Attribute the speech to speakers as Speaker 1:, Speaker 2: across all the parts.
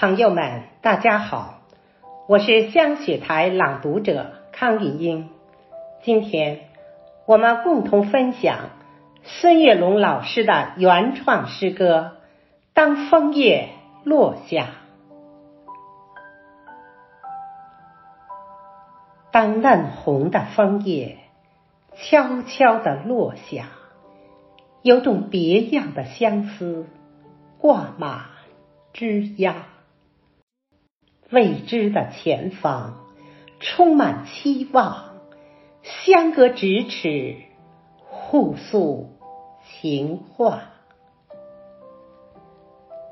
Speaker 1: 朋友们，大家好，我是香雪台朗读者康丽英。今天我们共同分享孙月龙老师的原创诗歌《当枫叶落下》。当嫩红的枫叶悄悄地落下，有种别样的相思挂满枝桠。未知的前方充满期望，相隔咫尺，互诉情话。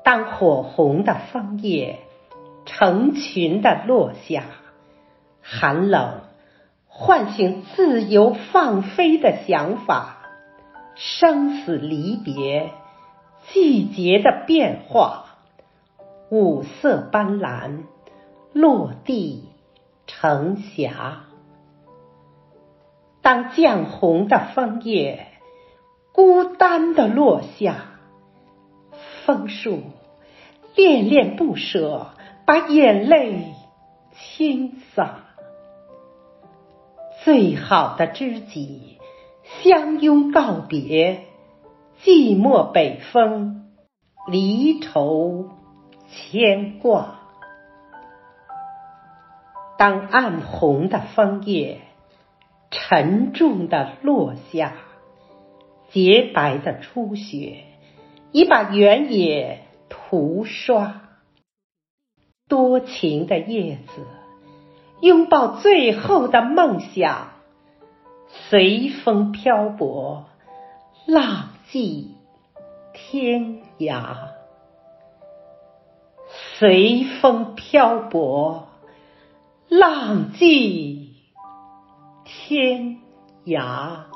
Speaker 1: 当火红的枫叶成群的落下，寒冷唤醒自由放飞的想法，生死离别，季节的变化，五色斑斓。落地成霞。当绛红的枫叶孤单的落下，枫树恋恋不舍，把眼泪倾洒。最好的知己相拥告别，寂寞北风，离愁牵挂。当暗红的枫叶沉重的落下，洁白的初雪已把原野涂刷。多情的叶子拥抱最后的梦想，随风漂泊，浪迹天涯。随风漂泊。浪迹天涯。